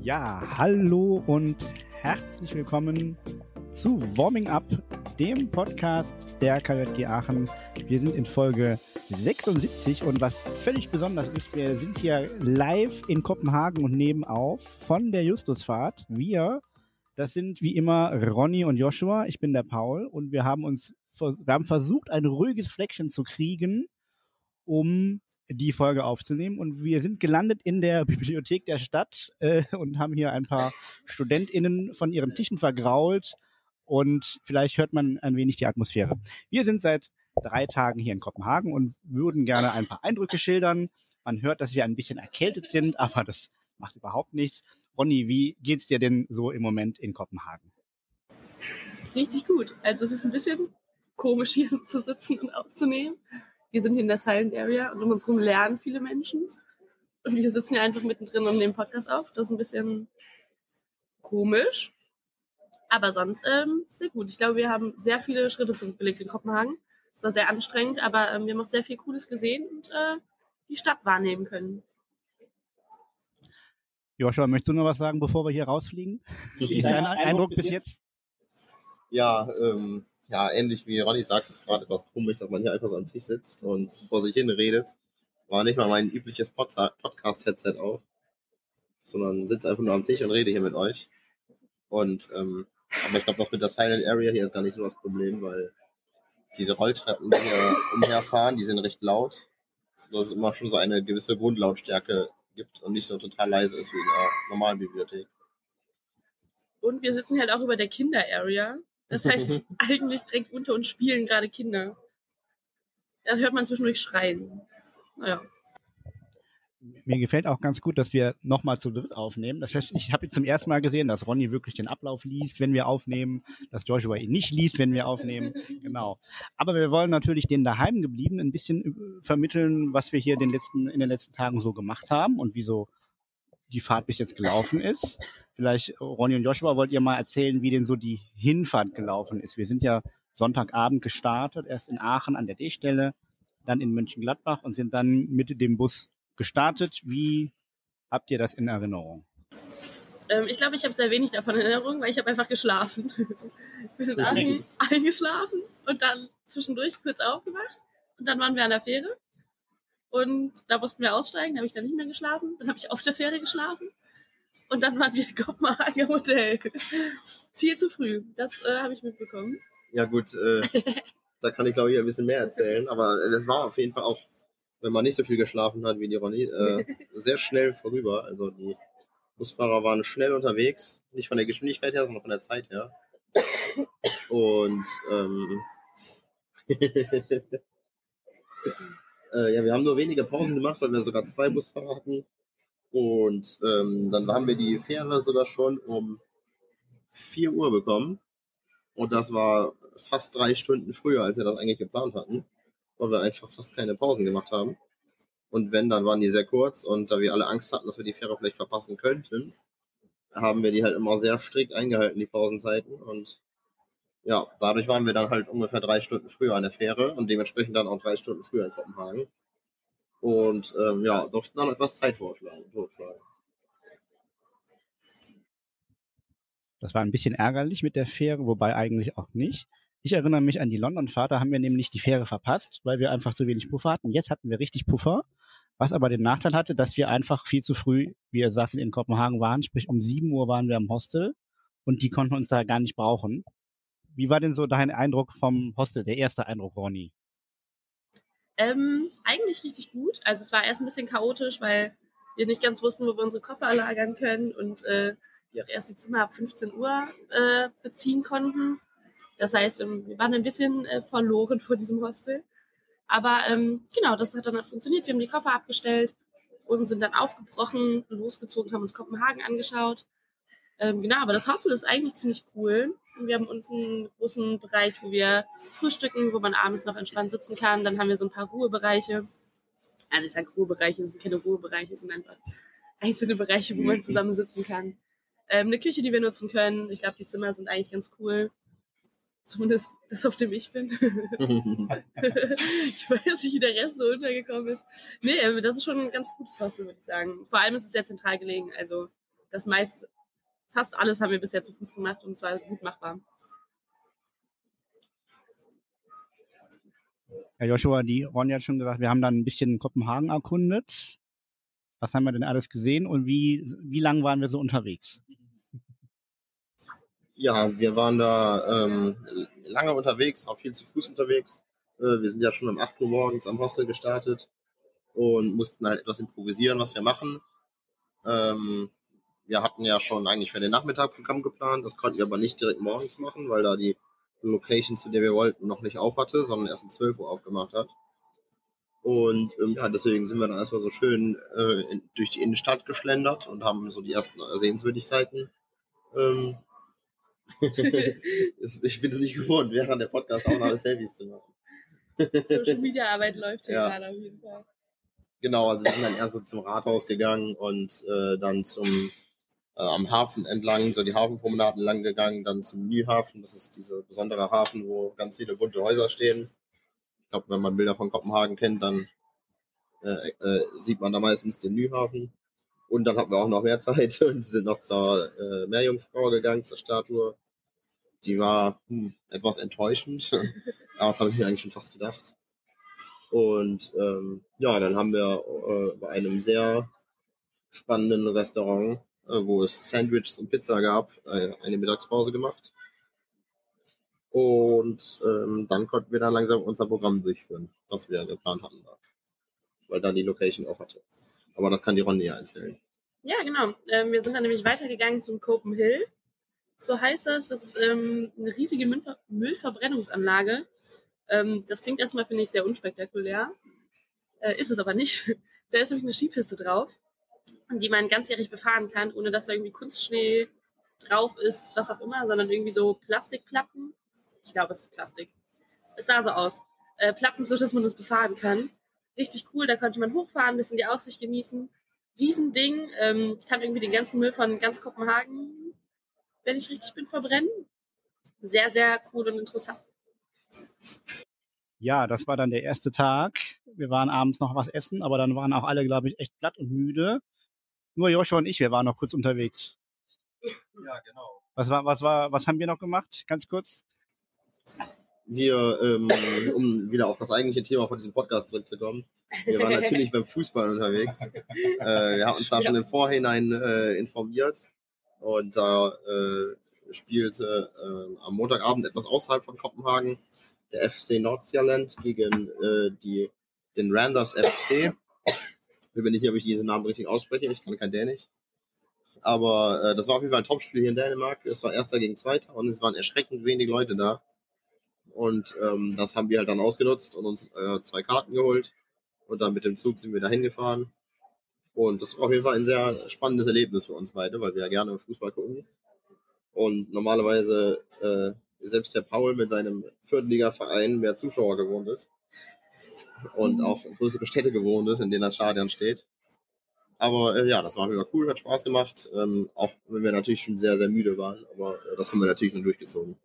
Ja, hallo und herzlich willkommen zu Warming Up, dem Podcast der KJG Aachen. Wir sind in Folge 76 und was völlig besonders ist, wir sind hier live in Kopenhagen und nehmen auf von der Justusfahrt. Wir, das sind wie immer Ronny und Joshua, ich bin der Paul und wir haben uns wir haben versucht, ein ruhiges Fleckchen zu kriegen, um die Folge aufzunehmen. Und wir sind gelandet in der Bibliothek der Stadt äh, und haben hier ein paar StudentInnen von ihren Tischen vergrault. Und vielleicht hört man ein wenig die Atmosphäre. Wir sind seit drei Tagen hier in Kopenhagen und würden gerne ein paar Eindrücke schildern. Man hört, dass wir ein bisschen erkältet sind, aber das macht überhaupt nichts. Ronny, wie geht's dir denn so im Moment in Kopenhagen? Richtig gut. Also es ist ein bisschen komisch hier zu sitzen und aufzunehmen wir sind in der Silent Area und um uns herum lernen viele Menschen. Und wir sitzen hier einfach mittendrin und nehmen Podcast auf. Das ist ein bisschen komisch. Aber sonst ähm, sehr gut. Ich glaube, wir haben sehr viele Schritte zurückgelegt in Kopenhagen. Es war sehr anstrengend, aber ähm, wir haben auch sehr viel Cooles gesehen und äh, die Stadt wahrnehmen können. Joshua, möchtest du noch was sagen, bevor wir hier rausfliegen? Wie ist dein Eindruck bis jetzt? Ja, ähm, ja, ähnlich wie Ronny sagt, es ist gerade etwas komisch, dass man hier einfach so am Tisch sitzt und vor sich hin redet. War nicht mal mein übliches Podcast-Headset auf, sondern sitze einfach nur am Tisch und rede hier mit euch. Und, ähm, aber ich glaube, das mit der Silent Area hier ist gar nicht so das Problem, weil diese Rolltreppen, die hier umherfahren, die sind recht laut, dass es immer schon so eine gewisse Grundlautstärke gibt und nicht so total leise ist wie in einer normalen Bibliothek. Und wir sitzen halt auch über der Kinder-Area. Das heißt, eigentlich direkt unter uns spielen gerade Kinder. Da hört man zwischendurch schreien. Naja. Mir gefällt auch ganz gut, dass wir nochmal zu dritt aufnehmen. Das heißt, ich habe jetzt zum ersten Mal gesehen, dass Ronny wirklich den Ablauf liest, wenn wir aufnehmen, dass Joshua ihn nicht liest, wenn wir aufnehmen. Genau. Aber wir wollen natürlich den daheim geblieben ein bisschen vermitteln, was wir hier den letzten, in den letzten Tagen so gemacht haben und wieso die Fahrt bis jetzt gelaufen ist. Vielleicht, Ronny und Joshua, wollt ihr mal erzählen, wie denn so die Hinfahrt gelaufen ist? Wir sind ja Sonntagabend gestartet, erst in Aachen an der D-Stelle, dann in Mönchengladbach und sind dann mit dem Bus gestartet. Wie habt ihr das in Erinnerung? Ähm, ich glaube, ich habe sehr wenig davon in Erinnerung, weil ich habe einfach geschlafen. ich bin in Aachen eingeschlafen und dann zwischendurch kurz aufgewacht und dann waren wir an der Fähre und da mussten wir aussteigen, da habe ich dann nicht mehr geschlafen. Dann habe ich auf der Fähre geschlafen. Und dann waren wir in Kopenhagen Hotel. Viel zu früh. Das äh, habe ich mitbekommen. Ja gut, äh, da kann ich glaube ich ein bisschen mehr erzählen. Aber es war auf jeden Fall auch, wenn man nicht so viel geschlafen hat wie die Ronny, äh, sehr schnell vorüber. Also die Busfahrer waren schnell unterwegs. Nicht von der Geschwindigkeit her, sondern von der Zeit her. Und ähm, Äh, ja, wir haben nur wenige Pausen gemacht, weil wir sogar zwei Busfahrer hatten. Und ähm, dann haben wir die Fähre sogar schon um 4 Uhr bekommen. Und das war fast drei Stunden früher, als wir das eigentlich geplant hatten, weil wir einfach fast keine Pausen gemacht haben. Und wenn, dann waren die sehr kurz. Und da wir alle Angst hatten, dass wir die Fähre vielleicht verpassen könnten, haben wir die halt immer sehr strikt eingehalten, die Pausenzeiten. Und ja, dadurch waren wir dann halt ungefähr drei Stunden früher an der Fähre und dementsprechend dann auch drei Stunden früher in Kopenhagen. Und ähm, ja, durften dann etwas Zeit vorschlagen. Das war ein bisschen ärgerlich mit der Fähre, wobei eigentlich auch nicht. Ich erinnere mich an die London-Fahrt, da haben wir nämlich die Fähre verpasst, weil wir einfach zu wenig Puffer hatten. Jetzt hatten wir richtig Puffer, was aber den Nachteil hatte, dass wir einfach viel zu früh, wie ihr sagt, in Kopenhagen waren. Sprich, um 7 Uhr waren wir am Hostel und die konnten uns da gar nicht brauchen. Wie war denn so dein Eindruck vom Hostel, der erste Eindruck, Ronny? Ähm, eigentlich richtig gut. Also es war erst ein bisschen chaotisch, weil wir nicht ganz wussten, wo wir unsere Koffer lagern können und äh, wir auch erst die Zimmer ab 15 Uhr äh, beziehen konnten. Das heißt, ähm, wir waren ein bisschen äh, verloren vor diesem Hostel. Aber ähm, genau, das hat dann funktioniert. Wir haben die Koffer abgestellt und sind dann aufgebrochen, losgezogen, haben uns Kopenhagen angeschaut. Ähm, genau, aber das Hostel ist eigentlich ziemlich cool. Wir haben unten einen großen Bereich, wo wir frühstücken, wo man abends noch entspannt sitzen kann. Dann haben wir so ein paar Ruhebereiche. Also ich sage Ruhebereiche, das sind keine Ruhebereiche, das sind einfach einzelne Bereiche, wo man zusammen sitzen kann. Ähm, eine Küche, die wir nutzen können. Ich glaube, die Zimmer sind eigentlich ganz cool. Zumindest das, auf dem ich bin. ich weiß nicht, wie der Rest so untergekommen ist. Nee, äh, das ist schon ein ganz gutes Hostel, würde ich sagen. Vor allem ist es sehr zentral gelegen. Also das meiste, fast alles haben wir bisher zu Fuß gemacht und zwar gut machbar. Herr Joshua, die Ronja hat schon gesagt, wir haben dann ein bisschen Kopenhagen erkundet. Was haben wir denn alles gesehen und wie, wie lang waren wir so unterwegs? Ja, wir waren da ähm, lange unterwegs, auch viel zu Fuß unterwegs. Äh, wir sind ja schon um 8 Uhr morgens am Hostel gestartet und mussten halt etwas improvisieren, was wir machen. Ähm, wir hatten ja schon eigentlich für den Nachmittag Programm geplant, das konnten wir aber nicht direkt morgens machen, weil da die Location, zu der wir wollten, noch nicht auf hatte, sondern erst um 12 Uhr aufgemacht hat. Und ähm, ja, deswegen sind wir dann erstmal so schön äh, in, durch die Innenstadt geschlendert und haben so die ersten Sehenswürdigkeiten. Ähm, ich bin es nicht gewohnt, während der Podcast auch noch Selfies zu machen. Social Media Arbeit läuft hier ja. gerade auf jeden Fall. Genau, also wir sind dann erst so zum Rathaus gegangen und äh, dann zum äh, am Hafen entlang, so die Hafenpromenaden lang gegangen, dann zum Nyhafen. Das ist dieser besondere Hafen, wo ganz viele bunte Häuser stehen. Ich glaube, wenn man Bilder von Kopenhagen kennt, dann äh, äh, sieht man da meistens den Nyhafen. Und dann hatten wir auch noch mehr Zeit und sind noch zur äh, Meerjungfrau gegangen, zur Statue. Die war hm, etwas enttäuschend, aber das habe ich mir eigentlich schon fast gedacht. Und ähm, ja, dann haben wir äh, bei einem sehr spannenden Restaurant wo es Sandwiches und Pizza gab, äh, eine Mittagspause gemacht. Und ähm, dann konnten wir dann langsam unser Programm durchführen, was wir geplant hatten. Weil dann die Location auch hatte. Aber das kann die Ronny ja erzählen. Ja, genau. Ähm, wir sind dann nämlich weitergegangen zum Copen Hill. So heißt das. Das ist ähm, eine riesige Müllver Müllverbrennungsanlage. Ähm, das klingt erstmal, finde ich, sehr unspektakulär. Äh, ist es aber nicht. da ist nämlich eine Skipiste drauf die man ganzjährig befahren kann, ohne dass da irgendwie Kunstschnee drauf ist, was auch immer, sondern irgendwie so Plastikplatten. Ich glaube, es ist Plastik. Es sah so aus. Äh, Platten, so dass man das befahren kann. Richtig cool, da konnte man hochfahren, ein bisschen die Aussicht genießen. Riesending, ähm, kann irgendwie den ganzen Müll von ganz Kopenhagen, wenn ich richtig bin, verbrennen. Sehr, sehr cool und interessant. Ja, das war dann der erste Tag. Wir waren abends noch was essen, aber dann waren auch alle, glaube ich, echt glatt und müde. Nur Joshua und ich, wir waren noch kurz unterwegs. Ja, genau. Was war, was war, was haben wir noch gemacht? Ganz kurz. Wir, ähm, um wieder auf das eigentliche Thema von diesem Podcast zurückzukommen. Wir waren natürlich beim Fußball unterwegs. Äh, wir haben uns da ja. schon im Vorhinein äh, informiert und da äh, spielte äh, am Montagabend etwas außerhalb von Kopenhagen der FC Nordsjælland gegen äh, die, den Randers FC. Ich bin nicht sicher, ob ich diesen Namen richtig ausspreche. Ich kann kein Dänisch. Aber äh, das war auf jeden Fall ein Topspiel hier in Dänemark. Es war erster gegen zweiter und es waren erschreckend wenig Leute da. Und ähm, das haben wir halt dann ausgenutzt und uns äh, zwei Karten geholt. Und dann mit dem Zug sind wir da hingefahren. Und das war auf jeden Fall ein sehr spannendes Erlebnis für uns beide, weil wir ja gerne Fußball gucken. Und normalerweise äh, selbst der Paul mit seinem Viertliga-Verein mehr Zuschauer gewohnt ist und mhm. auch in größere Städte gewohnt ist, in denen das Stadion steht. Aber äh, ja, das war wieder cool, hat Spaß gemacht, ähm, auch wenn wir natürlich schon sehr, sehr müde waren, aber äh, das haben wir natürlich nur durchgezogen.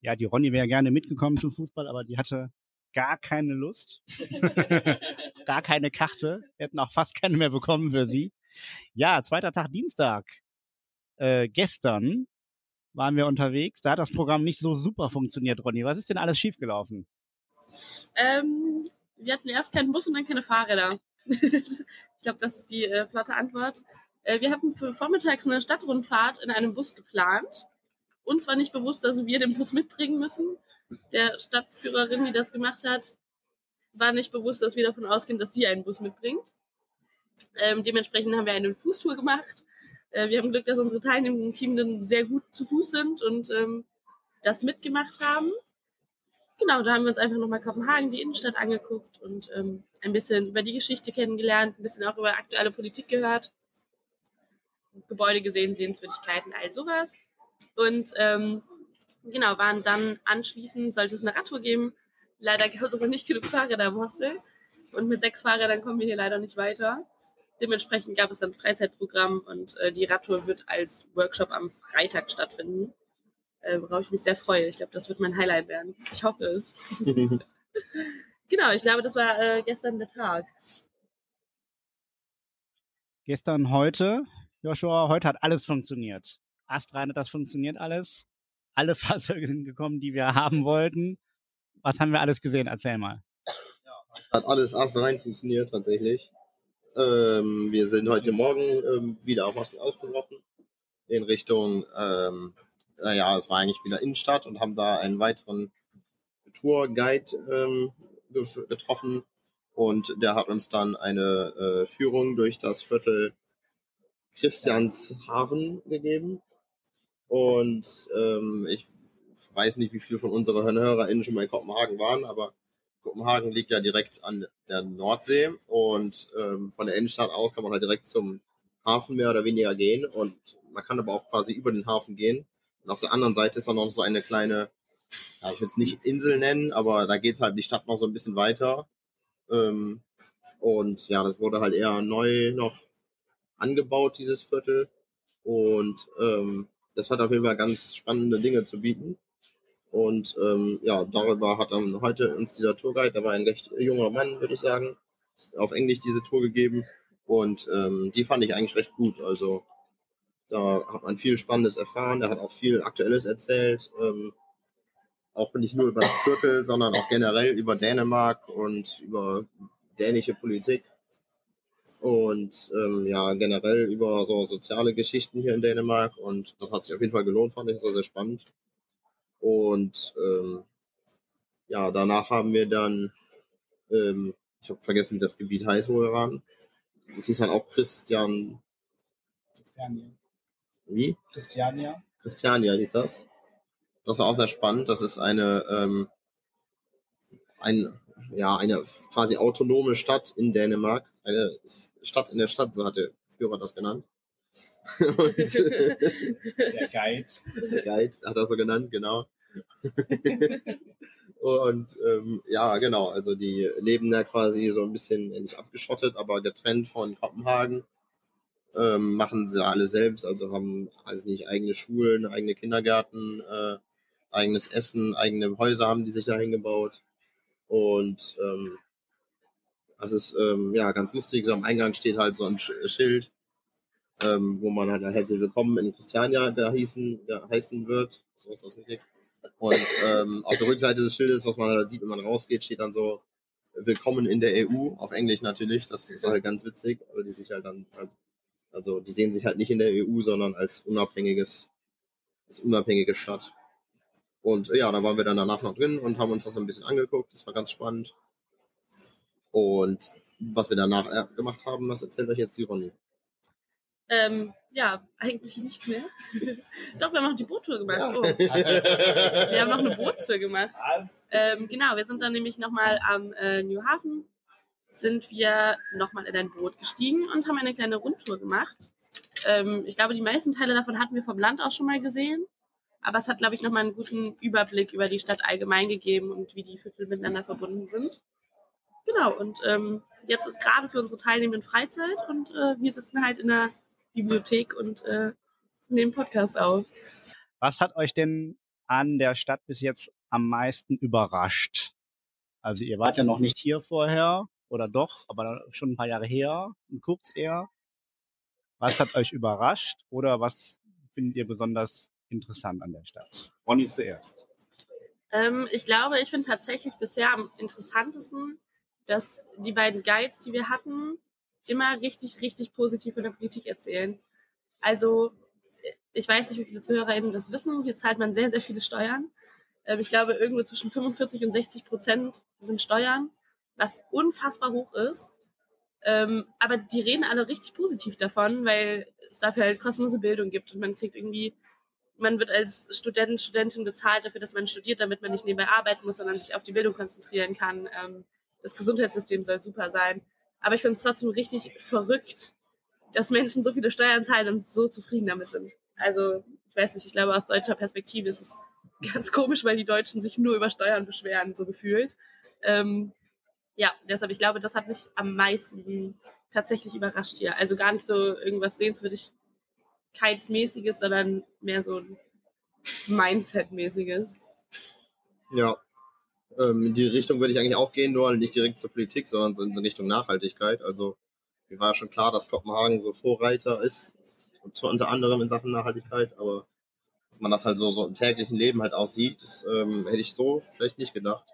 Ja, die Ronny wäre gerne mitgekommen zum Fußball, aber die hatte gar keine Lust, gar keine Karte. Wir hätten auch fast keine mehr bekommen für sie. Ja, zweiter Tag Dienstag. Äh, gestern waren wir unterwegs. Da hat das Programm nicht so super funktioniert, Ronny. Was ist denn alles schiefgelaufen? Ähm, wir hatten erst keinen Bus und dann keine Fahrräder. ich glaube, das ist die äh, platte Antwort. Äh, wir hatten für vormittags eine Stadtrundfahrt in einem Bus geplant. Uns war nicht bewusst, dass wir den Bus mitbringen müssen. Der Stadtführerin, die das gemacht hat, war nicht bewusst, dass wir davon ausgehen, dass sie einen Bus mitbringt. Ähm, dementsprechend haben wir eine Fußtour gemacht äh, wir haben Glück, dass unsere Teilnehmer im Team dann sehr gut zu Fuß sind und ähm, das mitgemacht haben. Genau, da haben wir uns einfach nochmal Kopenhagen, die Innenstadt angeguckt und ähm, ein bisschen über die Geschichte kennengelernt, ein bisschen auch über aktuelle Politik gehört. Gebäude gesehen, Sehenswürdigkeiten, all sowas. Und ähm, genau, waren dann anschließend, sollte es eine Radtour geben. Leider gab es aber nicht genug Fahrräder im Hostel. Und mit sechs Fahrrädern kommen wir hier leider nicht weiter. Dementsprechend gab es dann ein Freizeitprogramm und äh, die Radtour wird als Workshop am Freitag stattfinden, äh, worauf ich mich sehr freue. Ich glaube, das wird mein Highlight werden. Ich hoffe es. genau, ich glaube, das war äh, gestern der Tag. Gestern, heute, Joshua, heute hat alles funktioniert. Astrein hat das funktioniert alles. Alle Fahrzeuge sind gekommen, die wir haben wollten. Was haben wir alles gesehen? Erzähl mal. Hat alles astrein funktioniert tatsächlich. Ähm, wir sind heute Morgen ähm, wieder auf Oslo ausgebrochen in Richtung, ähm, naja, es war eigentlich wieder Innenstadt und haben da einen weiteren Tourguide ähm, getroffen. Und der hat uns dann eine äh, Führung durch das Viertel Christianshafen gegeben. Und ähm, ich weiß nicht, wie viele von unseren HörerInnen schon mal in Kopenhagen waren, aber Kopenhagen liegt ja direkt an der Nordsee und ähm, von der Innenstadt aus kann man halt direkt zum Hafen mehr oder weniger gehen und man kann aber auch quasi über den Hafen gehen. Und auf der anderen Seite ist dann noch so eine kleine, ja, ich will es nicht Insel nennen, aber da geht halt die Stadt noch so ein bisschen weiter. Ähm, und ja, das wurde halt eher neu noch angebaut, dieses Viertel. Und ähm, das hat auf jeden Fall ganz spannende Dinge zu bieten. Und ähm, ja, darüber hat dann heute uns dieser Tourguide, der war ein recht junger Mann, würde ich sagen, auf Englisch diese Tour gegeben. Und ähm, die fand ich eigentlich recht gut. Also da hat man viel Spannendes erfahren. Er hat auch viel Aktuelles erzählt. Ähm, auch nicht nur über das Viertel, sondern auch generell über Dänemark und über dänische Politik. Und ähm, ja, generell über so soziale Geschichten hier in Dänemark. Und das hat sich auf jeden Fall gelohnt, fand ich. War sehr spannend. Und ähm, ja, danach haben wir dann, ähm, ich habe vergessen, wie das Gebiet heißt, wo wir waren. Das hieß halt auch Christian. Christiania. Wie? Christiania. Christiania hieß das. Das war auch sehr spannend. Das ist eine, ähm, ein, ja, eine quasi autonome Stadt in Dänemark. Eine Stadt in der Stadt, so hat der Führer das genannt. Und, der Guide. Der Guide hat er so genannt, genau. und ähm, ja, genau, also die leben da quasi so ein bisschen nicht abgeschottet, aber getrennt von Kopenhagen. Ähm, machen sie alle selbst, also haben, also nicht, eigene Schulen, eigene Kindergärten, äh, eigenes Essen, eigene Häuser haben die sich da hingebaut. Und ähm, das ist ähm, ja ganz lustig. So am Eingang steht halt so ein Schild, ähm, wo man halt herzlich willkommen in Christiania da hießen, da heißen wird. So ist das richtig. Und ähm, auf der Rückseite des Schildes, was man halt sieht, wenn man rausgeht, steht dann so Willkommen in der EU, auf Englisch natürlich. Das ist halt ganz witzig, aber die sich halt dann, halt, also die sehen sich halt nicht in der EU, sondern als unabhängiges, als unabhängige Stadt. Und ja, da waren wir dann danach noch drin und haben uns das ein bisschen angeguckt. Das war ganz spannend. Und was wir danach äh, gemacht haben, das erzählt euch jetzt die Ronny. Ähm, ja, eigentlich nicht mehr. Doch, wir haben noch die Boottour gemacht. Oh. wir haben noch eine Bootstour gemacht. Ähm, genau, wir sind dann nämlich nochmal am äh, New Hafen, sind wir nochmal in ein Boot gestiegen und haben eine kleine Rundtour gemacht. Ähm, ich glaube, die meisten Teile davon hatten wir vom Land auch schon mal gesehen. Aber es hat, glaube ich, nochmal einen guten Überblick über die Stadt allgemein gegeben und wie die Viertel miteinander verbunden sind. Genau, und ähm, jetzt ist gerade für unsere Teilnehmenden Freizeit und äh, wir sitzen halt in der Bibliothek und äh, nehmen Podcast auf. Was hat euch denn an der Stadt bis jetzt am meisten überrascht? Also ihr wart ja noch nicht hier vorher oder doch, aber schon ein paar Jahre her und guckt's eher. Was hat euch überrascht oder was findet ihr besonders interessant an der Stadt? Ronny zuerst. Ähm, ich glaube, ich finde tatsächlich bisher am interessantesten, dass die beiden Guides, die wir hatten, immer richtig, richtig positiv von der Politik erzählen. Also, ich weiß nicht, wie viele ZuhörerInnen das wissen. Hier zahlt man sehr, sehr viele Steuern. Ähm, ich glaube, irgendwo zwischen 45 und 60 Prozent sind Steuern, was unfassbar hoch ist. Ähm, aber die reden alle richtig positiv davon, weil es dafür halt kostenlose Bildung gibt und man kriegt irgendwie, man wird als Student, Studentin bezahlt dafür, dass man studiert, damit man nicht nebenbei arbeiten muss, sondern sich auf die Bildung konzentrieren kann. Ähm, das Gesundheitssystem soll super sein. Aber ich finde es trotzdem richtig verrückt, dass Menschen so viele Steuern zahlen und so zufrieden damit sind. Also, ich weiß nicht, ich glaube, aus deutscher Perspektive ist es ganz komisch, weil die Deutschen sich nur über Steuern beschweren, so gefühlt. Ähm, ja, deshalb, ich glaube, das hat mich am meisten tatsächlich überrascht hier. Also gar nicht so irgendwas Sehenswürdigkeitsmäßiges, sondern mehr so ein Mindset-mäßiges. Ja. Ähm, in die Richtung würde ich eigentlich auch gehen, nur nicht direkt zur Politik, sondern so in Richtung Nachhaltigkeit. Also mir war schon klar, dass Kopenhagen so Vorreiter ist, und zwar unter anderem in Sachen Nachhaltigkeit, aber dass man das halt so, so im täglichen Leben halt auch sieht, das ähm, hätte ich so vielleicht nicht gedacht.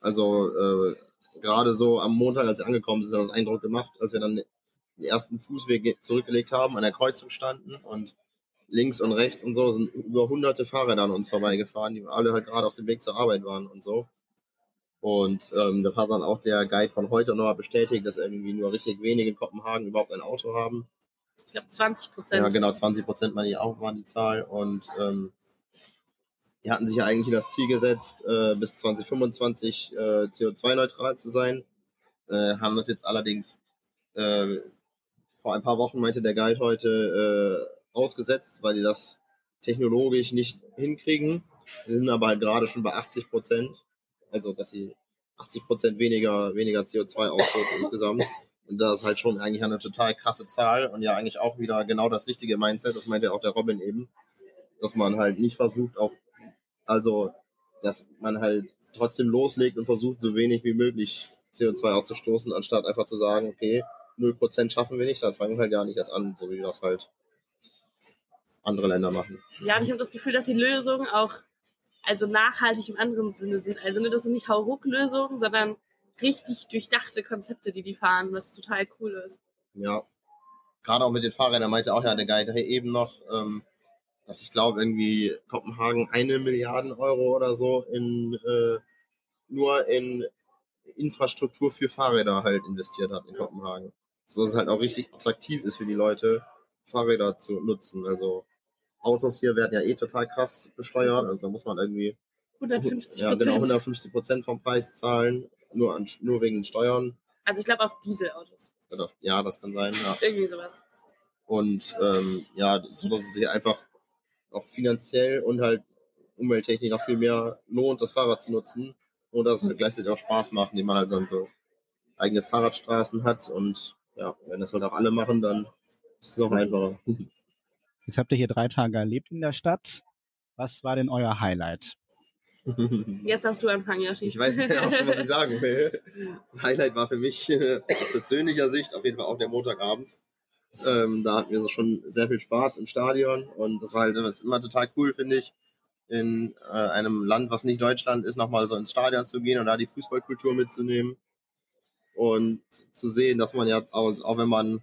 Also äh, gerade so am Montag, als wir angekommen sind, hat das Eindruck gemacht, als wir dann den ersten Fußweg zurückgelegt haben, an der Kreuzung standen und links und rechts und so sind über hunderte Fahrräder an uns vorbeigefahren, die alle halt gerade auf dem Weg zur Arbeit waren und so. Und ähm, das hat dann auch der Guide von heute nochmal bestätigt, dass irgendwie nur richtig wenige in Kopenhagen überhaupt ein Auto haben. Ich glaube 20 Prozent. Ja, genau, 20 Prozent meine ich auch, waren die Zahl. Und ähm, die hatten sich ja eigentlich das Ziel gesetzt, äh, bis 2025 äh, CO2-neutral zu sein. Äh, haben das jetzt allerdings äh, vor ein paar Wochen, meinte der Guide heute, äh, ausgesetzt, weil die das technologisch nicht hinkriegen. Sie sind aber halt gerade schon bei 80 Prozent. Also, dass sie 80 Prozent weniger, weniger CO2 ausstoßen insgesamt. Und das ist halt schon eigentlich eine total krasse Zahl und ja eigentlich auch wieder genau das richtige Mindset, das meinte auch der Robin eben, dass man halt nicht versucht auf, also, dass man halt trotzdem loslegt und versucht, so wenig wie möglich CO2 auszustoßen, anstatt einfach zu sagen, okay, 0% schaffen wir nicht, dann fangen wir halt gar nicht erst an, so wie das halt andere Länder machen. Ja, und ich habe das Gefühl, dass die Lösungen auch also nachhaltig im anderen Sinne sind. Also ne, das sind nicht Hauruck-Lösungen, sondern richtig durchdachte Konzepte, die die fahren, was total cool ist. Ja, gerade auch mit den Fahrrädern meinte auch ja der Guide eben noch, ähm, dass ich glaube irgendwie Kopenhagen eine Milliarden Euro oder so in äh, nur in Infrastruktur für Fahrräder halt investiert hat in Kopenhagen. So dass es halt auch richtig attraktiv ist für die Leute, Fahrräder zu nutzen. Also Autos hier werden ja eh total krass besteuert. Also da muss man irgendwie 150 ja, genau 150 Prozent vom Preis zahlen, nur, an, nur wegen den Steuern. Also ich glaube auf Dieselautos. Ja, das kann sein. Ja. Irgendwie sowas. Und ähm, ja, so dass es sich einfach auch finanziell und halt umwelttechnisch noch viel mehr lohnt, das Fahrrad zu nutzen. Und dass es halt gleichzeitig auch Spaß macht, indem man halt dann so eigene Fahrradstraßen hat. Und ja, wenn das halt auch alle machen, dann ist es noch einfacher. Jetzt habt ihr hier drei Tage erlebt in der Stadt. Was war denn euer Highlight? Jetzt hast du anfangen, Yoshi. Ich weiß ja auch schon, was ich sagen will. Highlight war für mich aus persönlicher Sicht auf jeden Fall auch der Montagabend. Ähm, da hatten wir so schon sehr viel Spaß im Stadion und das war halt das immer total cool, finde ich, in äh, einem Land, was nicht Deutschland ist, nochmal so ins Stadion zu gehen und da die Fußballkultur mitzunehmen und zu sehen, dass man ja auch, auch wenn man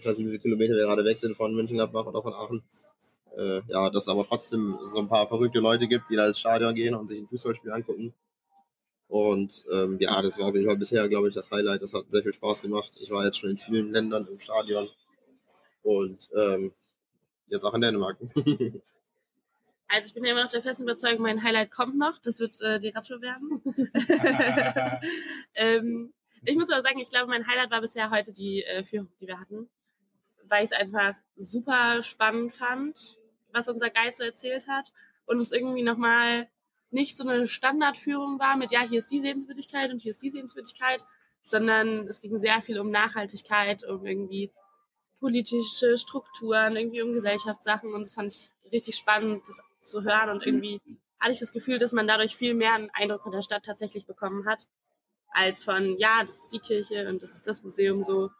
ich weiß nicht, wie viele Kilometer wir gerade weg sind von München-Gladbach oder von Aachen. Äh, ja, dass es aber trotzdem so ein paar verrückte Leute gibt, die da ins Stadion gehen und sich ein Fußballspiel angucken. Und ähm, ja, das war auf jeden Fall bisher, glaube ich, das Highlight. Das hat sehr viel Spaß gemacht. Ich war jetzt schon in vielen Ländern im Stadion und ähm, jetzt auch in Dänemark. Also ich bin ja immer noch der festen Überzeugung, mein Highlight kommt noch. Das wird äh, die Ratio werden. ähm, ich muss aber sagen, ich glaube, mein Highlight war bisher heute die äh, Führung, die wir hatten weil ich es einfach super spannend fand, was unser Guide so erzählt hat. Und es irgendwie nochmal nicht so eine Standardführung war mit, ja, hier ist die Sehenswürdigkeit und hier ist die Sehenswürdigkeit, sondern es ging sehr viel um Nachhaltigkeit, um irgendwie politische Strukturen, irgendwie um Gesellschaftssachen und das fand ich richtig spannend, das zu hören und irgendwie hatte ich das Gefühl, dass man dadurch viel mehr einen Eindruck von der Stadt tatsächlich bekommen hat, als von, ja, das ist die Kirche und das ist das Museum so,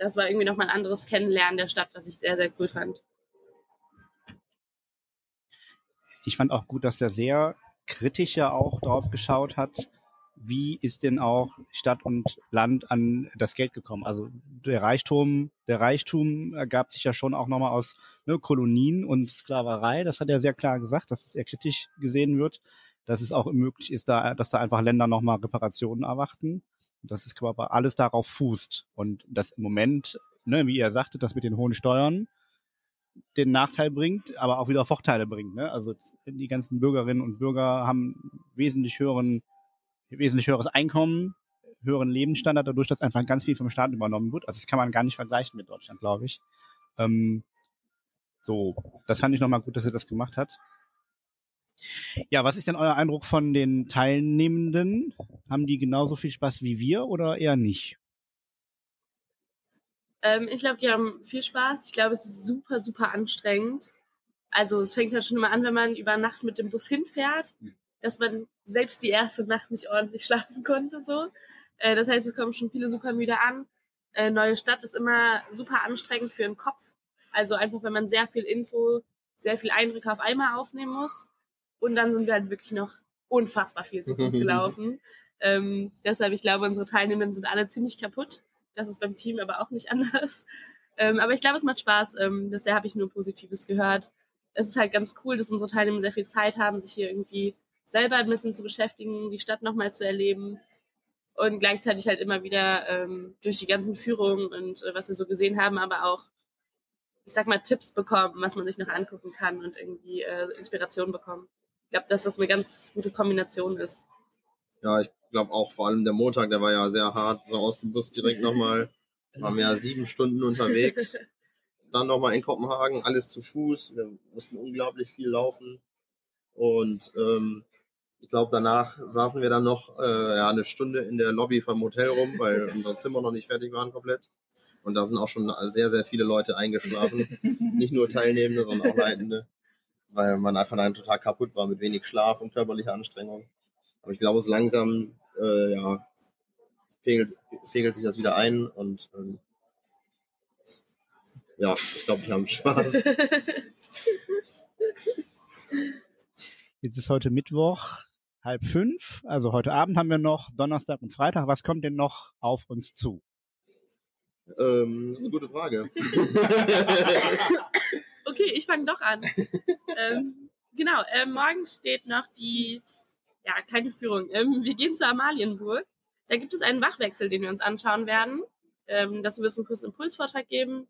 das war irgendwie nochmal ein anderes Kennenlernen der Stadt, was ich sehr, sehr cool fand. Ich fand auch gut, dass der sehr kritisch ja auch drauf geschaut hat, wie ist denn auch Stadt und Land an das Geld gekommen? Also der Reichtum, der Reichtum ergab sich ja schon auch nochmal aus ne, Kolonien und Sklaverei. Das hat er sehr klar gesagt, dass es eher kritisch gesehen wird, dass es auch möglich ist, da, dass da einfach Länder nochmal Reparationen erwarten dass es aber alles darauf fußt und das im Moment, ne, wie ihr sagtet, das mit den hohen Steuern den Nachteil bringt, aber auch wieder Vorteile bringt. Ne? Also die ganzen Bürgerinnen und Bürger haben wesentlich höheren, wesentlich höheres Einkommen, höheren Lebensstandard, dadurch, dass einfach ganz viel vom Staat übernommen wird. Also das kann man gar nicht vergleichen mit Deutschland, glaube ich. Ähm, so, das fand ich nochmal gut, dass er das gemacht hat. Ja, was ist denn euer Eindruck von den Teilnehmenden? Haben die genauso viel Spaß wie wir oder eher nicht? Ähm, ich glaube, die haben viel Spaß. Ich glaube, es ist super, super anstrengend. Also es fängt halt schon immer an, wenn man über Nacht mit dem Bus hinfährt, dass man selbst die erste Nacht nicht ordentlich schlafen konnte. So. Äh, das heißt, es kommen schon viele super müde an. Äh, neue Stadt ist immer super anstrengend für den Kopf. Also einfach, wenn man sehr viel Info, sehr viel Eindrücke auf einmal aufnehmen muss. Und dann sind wir halt wirklich noch unfassbar viel zu Fuß gelaufen. ähm, deshalb, ich glaube, unsere Teilnehmenden sind alle ziemlich kaputt. Das ist beim Team aber auch nicht anders. Ähm, aber ich glaube, es macht Spaß. Ähm, bisher habe ich nur Positives gehört. Es ist halt ganz cool, dass unsere Teilnehmer sehr viel Zeit haben, sich hier irgendwie selber ein bisschen zu beschäftigen, die Stadt nochmal zu erleben und gleichzeitig halt immer wieder ähm, durch die ganzen Führungen und äh, was wir so gesehen haben, aber auch, ich sag mal, Tipps bekommen, was man sich noch angucken kann und irgendwie äh, Inspiration bekommen. Ich glaube, dass das eine ganz gute Kombination ist. Ja, ich glaube auch vor allem der Montag, der war ja sehr hart, so aus dem Bus direkt nochmal, waren wir ja sieben Stunden unterwegs. Dann nochmal in Kopenhagen, alles zu Fuß. Wir mussten unglaublich viel laufen. Und ähm, ich glaube, danach saßen wir dann noch äh, ja, eine Stunde in der Lobby vom Hotel rum, weil unsere Zimmer noch nicht fertig waren komplett. Und da sind auch schon sehr, sehr viele Leute eingeschlafen. nicht nur Teilnehmende, sondern auch Leitende. Weil man einfach dann total kaputt war mit wenig Schlaf und körperlicher Anstrengung. Aber ich glaube, so langsam äh, ja, pegelt, pegelt sich das wieder ein und ähm, ja, ich glaube, wir haben Spaß. Jetzt ist heute Mittwoch, halb fünf. Also heute Abend haben wir noch Donnerstag und Freitag. Was kommt denn noch auf uns zu? Ähm, das ist eine gute Frage. okay, ich fange doch an. ähm, genau, äh, morgen steht noch die, ja, keine Führung. Ähm, wir gehen zur Amalienburg. Da gibt es einen Wachwechsel, den wir uns anschauen werden. Ähm, dazu wird es einen kurzen Impulsvortrag geben.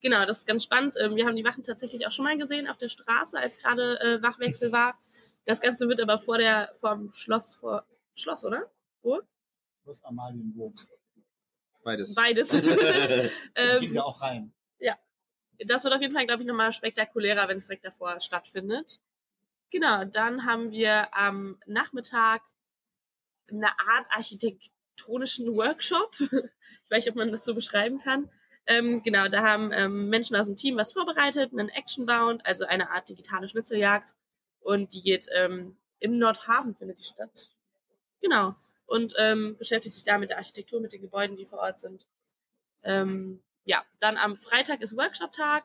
Genau, das ist ganz spannend. Ähm, wir haben die Wachen tatsächlich auch schon mal gesehen auf der Straße, als gerade äh, Wachwechsel war. Das Ganze wird aber vor der, vom Schloss, vor, Schloss, oder? Burg? Schloss Amalienburg. Beides. Beides. ähm, Geht ja auch rein. Ja. Das wird auf jeden Fall, glaube ich, nochmal spektakulärer, wenn es direkt davor stattfindet. Genau, dann haben wir am Nachmittag eine Art architektonischen Workshop. ich weiß nicht, ob man das so beschreiben kann. Ähm, genau, da haben ähm, Menschen aus dem Team was vorbereitet, einen Actionbound, also eine Art digitale Schnitzeljagd. Und die geht ähm, im Nordhafen, findet die statt. Genau. Und ähm, beschäftigt sich da mit der Architektur, mit den Gebäuden, die vor Ort sind. Ähm, ja, dann am Freitag ist Workshop-Tag.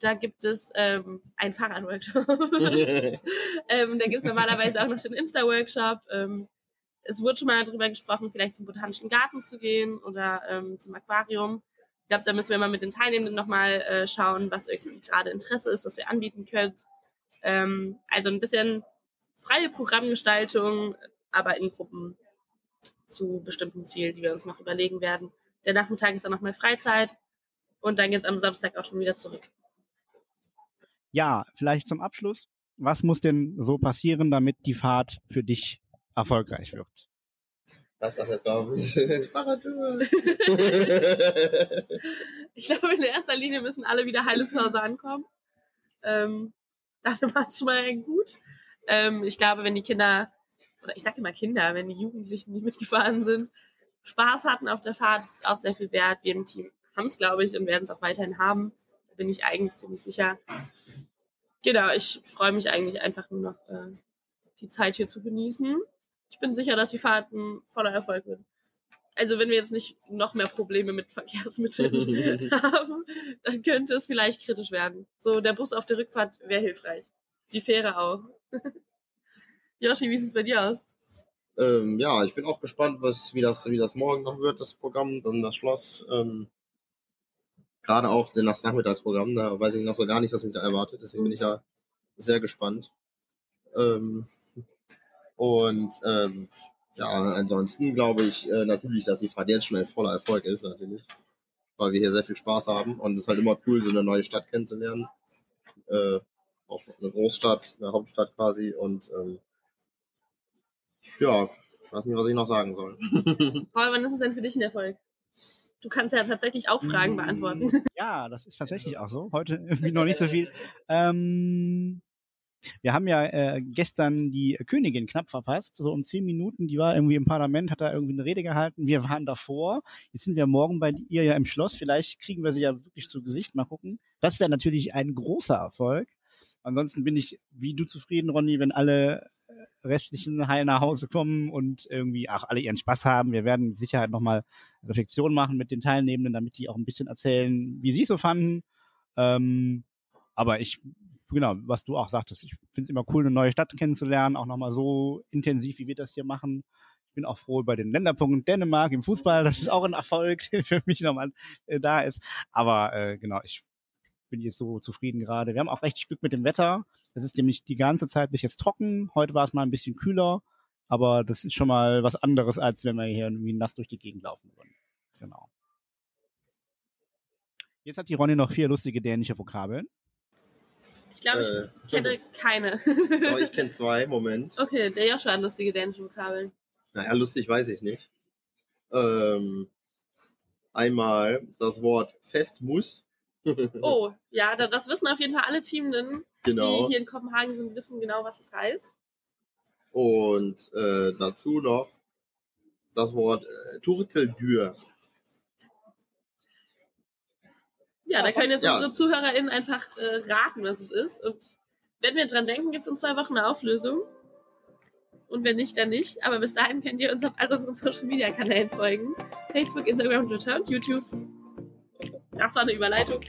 Da gibt es ähm, einen Fahrradworkshop. ähm, da gibt es normalerweise auch noch den Insta-Workshop. Ähm, es wurde schon mal darüber gesprochen, vielleicht zum Botanischen Garten zu gehen oder ähm, zum Aquarium. Ich glaube, da müssen wir mal mit den Teilnehmenden nochmal äh, schauen, was irgendwie gerade Interesse ist, was wir anbieten können. Ähm, also ein bisschen freie Programmgestaltung, aber in Gruppen zu bestimmten Zielen, die wir uns noch überlegen werden. Der Nachmittag ist dann nochmal Freizeit und dann geht's am Samstag auch schon wieder zurück. Ja, vielleicht zum Abschluss. Was muss denn so passieren, damit die Fahrt für dich erfolgreich wird? Das ist jetzt, glaube ich, die Fahrradtour. ich glaube, in erster Linie müssen alle wieder heile zu Hause ankommen. Ähm, dann war es schon mal gut. Ähm, ich glaube, wenn die Kinder, oder ich sage immer Kinder, wenn die Jugendlichen, die mitgefahren sind, Spaß hatten auf der Fahrt, ist auch sehr viel wert. Wir im Team haben es, glaube ich, und werden es auch weiterhin haben. Da bin ich eigentlich ziemlich sicher. Genau, ich freue mich eigentlich einfach nur noch, äh, die Zeit hier zu genießen. Ich bin sicher, dass die Fahrt ein voller Erfolg wird. Also wenn wir jetzt nicht noch mehr Probleme mit Verkehrsmitteln haben, dann könnte es vielleicht kritisch werden. So, der Bus auf der Rückfahrt wäre hilfreich. Die Fähre auch. Yoshi, wie sieht es bei dir aus? Ähm, ja, ich bin auch gespannt, was, wie, das, wie das morgen noch wird, das Programm, dann das Schloss. Ähm, Gerade auch das Nachmittagsprogramm, da weiß ich noch so gar nicht, was mich da erwartet. Deswegen bin ich da sehr gespannt. Ähm, und ähm, ja, ansonsten glaube ich äh, natürlich, dass die Fahrt jetzt schon ein voller Erfolg ist, natürlich. Weil wir hier sehr viel Spaß haben und es ist halt immer cool, so eine neue Stadt kennenzulernen. Äh, auch eine Großstadt, eine Hauptstadt quasi und ähm, ja, weiß nicht, was ich noch sagen soll. Paul, wann ist es denn für dich ein Erfolg? Du kannst ja tatsächlich auch Fragen beantworten. Ja, das ist tatsächlich auch so. Heute irgendwie noch nicht so viel. Ähm, Wir haben ja äh, gestern die Königin knapp verpasst, so um zehn Minuten. Die war irgendwie im Parlament, hat da irgendwie eine Rede gehalten. Wir waren davor. Jetzt sind wir morgen bei ihr ja im Schloss. Vielleicht kriegen wir sie ja wirklich zu Gesicht. Mal gucken. Das wäre natürlich ein großer Erfolg. Ansonsten bin ich wie du zufrieden, Ronny, wenn alle restlichen heil nach Hause kommen und irgendwie auch alle ihren Spaß haben. Wir werden mit Sicherheit nochmal Reflexion machen mit den Teilnehmenden, damit die auch ein bisschen erzählen, wie sie es so fanden. Ähm, aber ich, genau, was du auch sagtest, ich finde es immer cool, eine neue Stadt kennenzulernen, auch nochmal so intensiv, wie wir das hier machen. Ich bin auch froh über den Länderpunkt Dänemark im Fußball. Das ist auch ein Erfolg, der für mich nochmal äh, da ist. Aber äh, genau, ich bin jetzt so zufrieden gerade. Wir haben auch richtig Glück mit dem Wetter. Es ist nämlich die ganze Zeit bis jetzt trocken. Heute war es mal ein bisschen kühler, aber das ist schon mal was anderes, als wenn wir hier irgendwie nass durch die Gegend laufen würden. Genau. Jetzt hat die Ronny noch vier lustige dänische Vokabeln. Ich glaube, ich Äh, kenne keine. Aber ich kenne zwei, Moment. okay, der Joshua hat lustige dänische Vokabeln. Naja, lustig weiß ich nicht. Ähm, einmal das Wort Festmus. Oh, ja, da, das wissen auf jeden Fall alle Teamenden, genau. die hier in Kopenhagen sind, wissen genau, was das heißt. Und äh, dazu noch das Wort äh, Turteldür. Ja, da können jetzt Ja. unsere ZuhörerInnen einfach äh, raten, was es ist. Und wenn wir dran denken, gibt es in zwei Wochen eine Auflösung. Und wenn nicht, dann nicht. Aber bis dahin könnt ihr uns auf all unseren Social Media Kanälen folgen. Facebook, Instagram, Twitter und YouTube. Das war eine Überleitung.